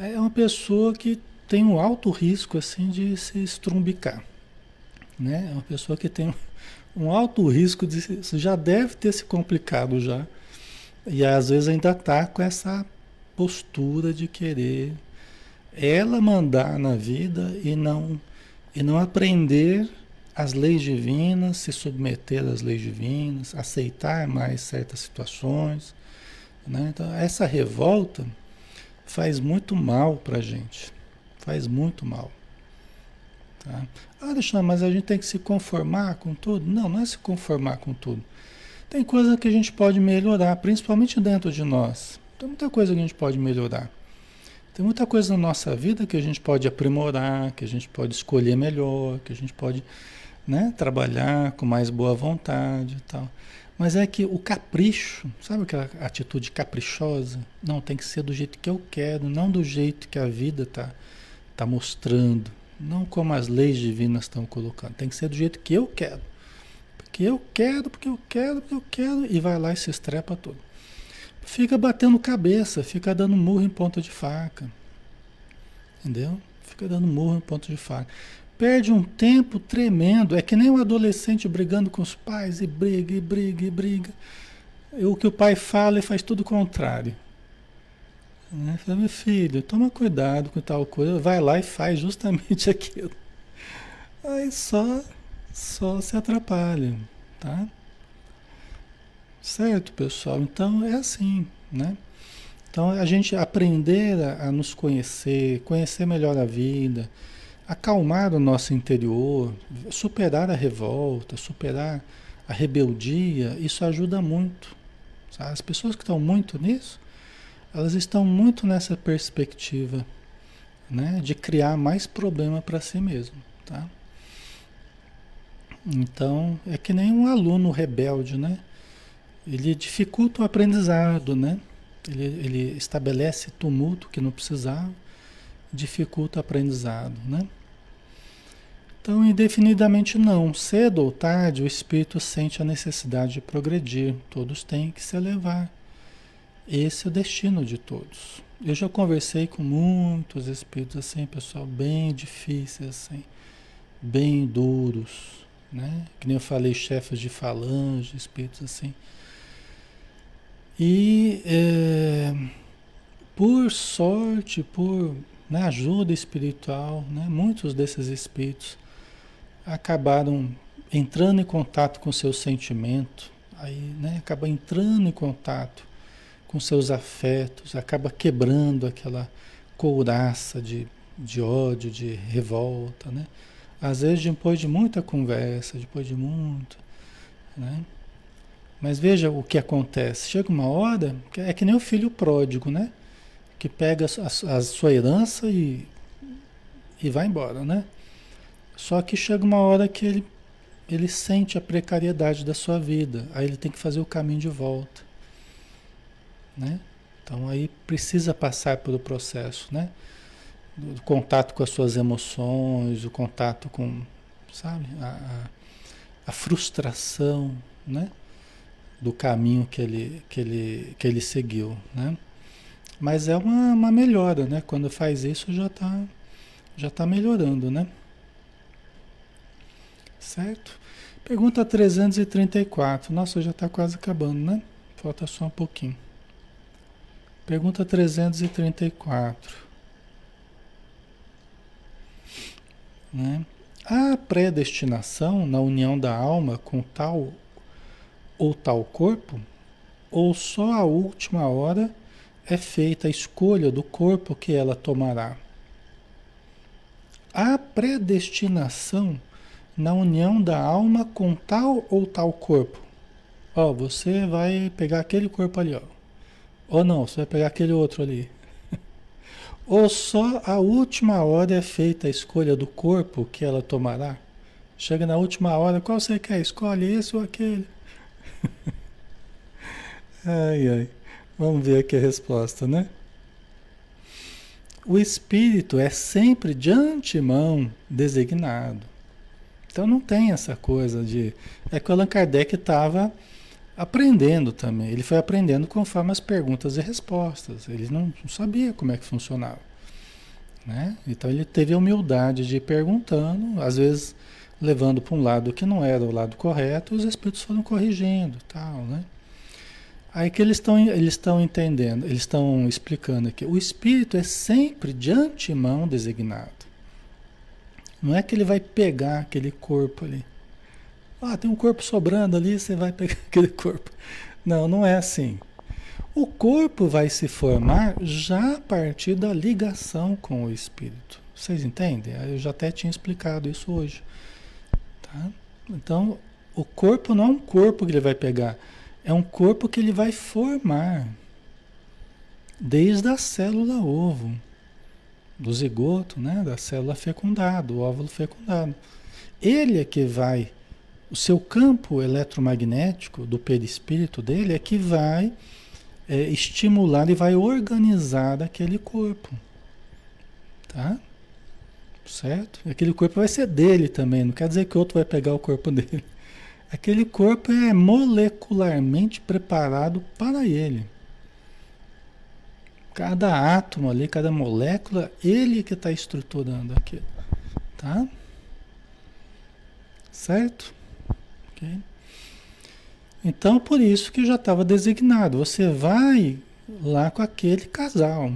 É uma pessoa que tem um alto risco assim de se estrumbicar, né? É uma pessoa que tem um alto risco de se, já deve ter se complicado já e às vezes ainda está com essa postura de querer ela mandar na vida e não e não aprender as leis divinas, se submeter às leis divinas, aceitar mais certas situações. Né? Então, essa revolta faz muito mal para a gente. Faz muito mal. Tá? Ah, Alexandre, mas a gente tem que se conformar com tudo? Não, não é se conformar com tudo. Tem coisa que a gente pode melhorar, principalmente dentro de nós. Tem muita coisa que a gente pode melhorar. Tem muita coisa na nossa vida que a gente pode aprimorar, que a gente pode escolher melhor, que a gente pode né, trabalhar com mais boa vontade e tal. Mas é que o capricho, sabe aquela atitude caprichosa? Não, tem que ser do jeito que eu quero, não do jeito que a vida está tá mostrando. Não como as leis divinas estão colocando. Tem que ser do jeito que eu quero. Porque eu quero, porque eu quero, porque eu quero. E vai lá e se estrepa todo. Fica batendo cabeça, fica dando murro em ponta de faca. Entendeu? Fica dando murro em ponta de faca. Perde um tempo tremendo. É que nem um adolescente brigando com os pais e briga, e briga, e briga. O que o pai fala e faz tudo o contrário. Né? Fala, meu filho, toma cuidado com tal coisa. Vai lá e faz justamente aquilo. Aí só, só se atrapalha, tá? Certo, pessoal? Então é assim, né? Então a gente aprender a, a, nos conhecer, conhecer melhor a vida, acalmar o nosso interior, superar a revolta, superar a rebeldia, isso ajuda muito. Sabe? As pessoas que estão muito nisso, elas estão muito nessa perspectiva, né, de criar mais problema para si mesmo, tá? Então é que nem um aluno rebelde, né? ele dificulta o aprendizado, né? Ele, ele estabelece tumulto que não precisava, dificulta o aprendizado, né? Então, indefinidamente não. Cedo ou tarde, o espírito sente a necessidade de progredir. Todos têm que se elevar. Esse é o destino de todos. Eu já conversei com muitos espíritos assim, pessoal, bem difíceis assim, bem duros, né? Que nem eu falei, chefes de falange, espíritos assim e é, por sorte, por né, ajuda espiritual, né, muitos desses espíritos acabaram entrando em contato com seus sentimentos, aí né, acaba entrando em contato com seus afetos, acaba quebrando aquela couraça de, de ódio, de revolta, né? Às vezes depois de muita conversa, depois de muito, né? Mas veja o que acontece. Chega uma hora, é que nem o filho pródigo, né? Que pega a, a sua herança e, e vai embora, né? Só que chega uma hora que ele, ele sente a precariedade da sua vida. Aí ele tem que fazer o caminho de volta. Né? Então aí precisa passar pelo processo, né? Do contato com as suas emoções, o contato com, sabe, a, a, a frustração, né? do caminho que ele, que ele, que ele seguiu, né? Mas é uma, uma melhora, né? Quando faz isso já está já tá melhorando, né? Certo? Pergunta 334. Nossa, já está quase acabando, né? Falta só um pouquinho. Pergunta 334. Né? A predestinação na união da alma com tal ou tal corpo, ou só a última hora é feita a escolha do corpo que ela tomará. A predestinação na união da alma com tal ou tal corpo. Ó, você vai pegar aquele corpo ali, ó. Ou não, você vai pegar aquele outro ali. Ou só a última hora é feita a escolha do corpo que ela tomará. Chega na última hora, qual você quer? Escolhe esse ou aquele. ai, ai. Vamos ver aqui a resposta, né? O espírito é sempre de antemão designado. Então não tem essa coisa de. É que o Allan Kardec estava aprendendo também. Ele foi aprendendo conforme as perguntas e respostas. Ele não, não sabia como é que funcionava. Né? Então ele teve a humildade de ir perguntando, às vezes levando para um lado que não era o lado correto, os espíritos foram corrigindo, tal, né? Aí que eles estão eles estão entendendo, eles estão explicando aqui. O espírito é sempre de antemão designado. Não é que ele vai pegar aquele corpo ali. Ah, tem um corpo sobrando ali, você vai pegar aquele corpo. Não, não é assim. O corpo vai se formar já a partir da ligação com o espírito. Vocês entendem? Eu já até tinha explicado isso hoje. Tá? Então, o corpo não é um corpo que ele vai pegar, é um corpo que ele vai formar desde a célula ovo, do zigoto, né? da célula fecundada, do óvulo fecundado. Ele é que vai, o seu campo eletromagnético do perispírito dele é que vai é, estimular e vai organizar aquele corpo. Tá? Certo? Aquele corpo vai ser dele também, não quer dizer que outro vai pegar o corpo dele. Aquele corpo é molecularmente preparado para ele. Cada átomo ali, cada molécula, ele que está estruturando aquilo. Tá? Certo? Ok? Então, por isso que já estava designado. Você vai lá com aquele casal.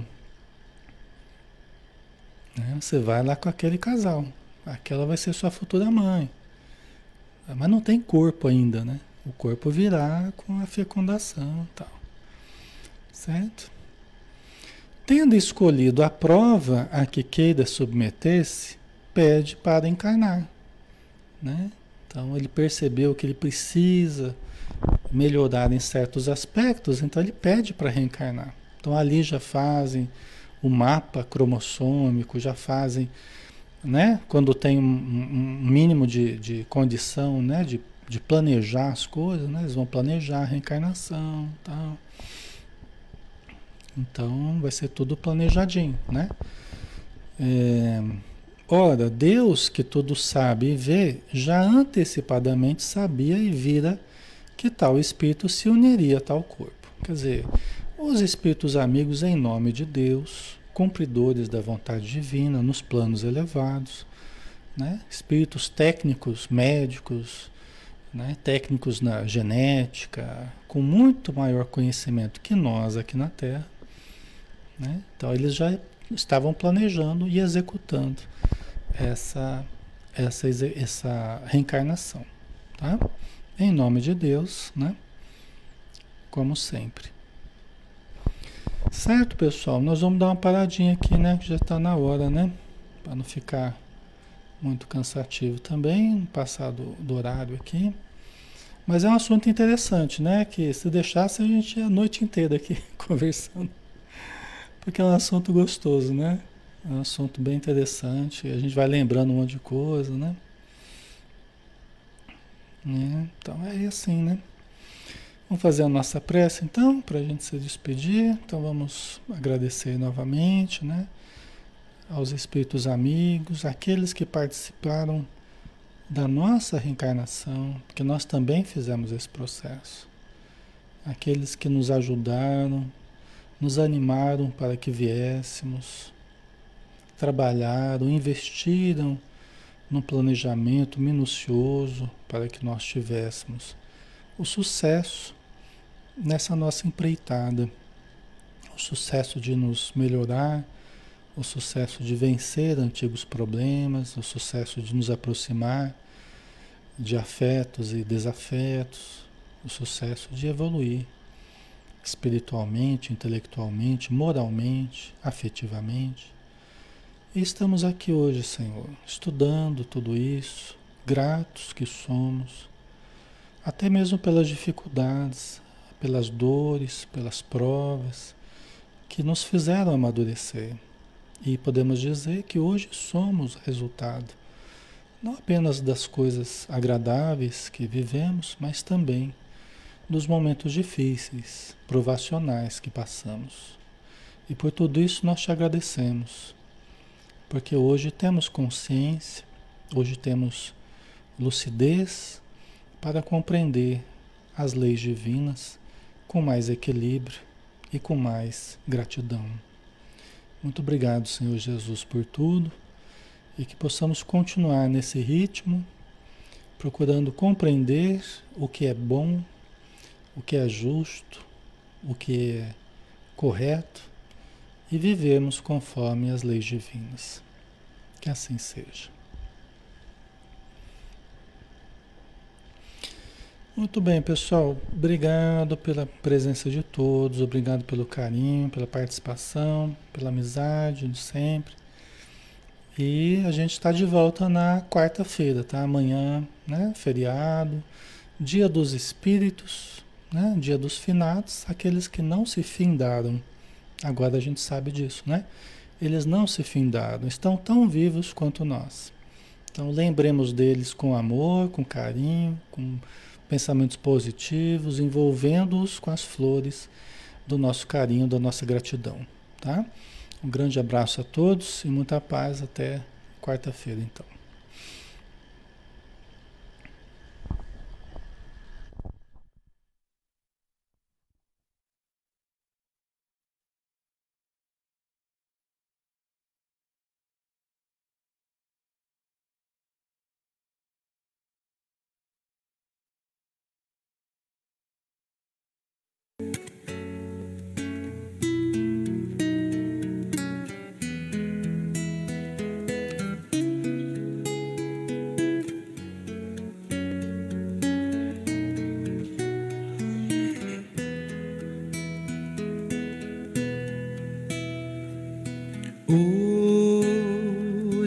Né? Você vai lá com aquele casal. Aquela vai ser sua futura mãe. Mas não tem corpo ainda, né? O corpo virá com a fecundação e tal. Certo? Tendo escolhido a prova a que queira submeter-se, pede para encarnar. Né? Então ele percebeu que ele precisa melhorar em certos aspectos, então ele pede para reencarnar. Então ali já fazem o mapa cromossômico, já fazem, né? Quando tem um, um mínimo de, de condição, né? De, de planejar as coisas, né? Eles vão planejar a reencarnação, tal. Então vai ser tudo planejadinho, né? É, ora, Deus que tudo sabe e vê, já antecipadamente sabia e vira que tal espírito se uniria a tal corpo. Quer dizer, os espíritos amigos em nome de Deus, cumpridores da vontade divina nos planos elevados, né? espíritos técnicos, médicos, né? técnicos na genética, com muito maior conhecimento que nós aqui na Terra. Né? Então eles já estavam planejando e executando essa, essa, essa reencarnação. Tá? Em nome de Deus, né? Como sempre. Certo, pessoal? Nós vamos dar uma paradinha aqui, né? Que já está na hora, né? Para não ficar muito cansativo também, passar do, do, horário aqui. Mas é um assunto interessante, né? Que se deixasse a gente a noite inteira aqui conversando. Porque é um assunto gostoso, né? É um assunto bem interessante. A gente vai lembrando um monte de coisa, né? Né? Então é assim, né? Vamos fazer a nossa prece então, para a gente se despedir. Então vamos agradecer novamente, né? Aos espíritos amigos, aqueles que participaram da nossa reencarnação, porque nós também fizemos esse processo. Aqueles que nos ajudaram, nos animaram para que viéssemos, trabalharam, investiram num planejamento minucioso para que nós tivéssemos o sucesso nessa nossa empreitada, o sucesso de nos melhorar, o sucesso de vencer antigos problemas, o sucesso de nos aproximar de afetos e desafetos, o sucesso de evoluir espiritualmente, intelectualmente, moralmente, afetivamente. E estamos aqui hoje, Senhor, estudando tudo isso, gratos que somos, até mesmo pelas dificuldades, pelas dores, pelas provas que nos fizeram amadurecer. E podemos dizer que hoje somos resultado não apenas das coisas agradáveis que vivemos, mas também dos momentos difíceis, provacionais que passamos. E por tudo isso nós te agradecemos porque hoje temos consciência, hoje temos lucidez para compreender as leis divinas com mais equilíbrio e com mais gratidão. Muito obrigado, Senhor Jesus, por tudo e que possamos continuar nesse ritmo, procurando compreender o que é bom, o que é justo, o que é correto e vivemos conforme as leis divinas. Que assim seja. Muito bem, pessoal. Obrigado pela presença de todos, obrigado pelo carinho, pela participação, pela amizade de sempre. E a gente está de volta na quarta-feira, tá? Amanhã, né? Feriado, dia dos espíritos, né? Dia dos finados, aqueles que não se findaram. Agora a gente sabe disso, né? Eles não se findaram, estão tão vivos quanto nós. Então lembremos deles com amor, com carinho, com pensamentos positivos, envolvendo-os com as flores do nosso carinho, da nossa gratidão, tá? Um grande abraço a todos e muita paz até quarta-feira, então.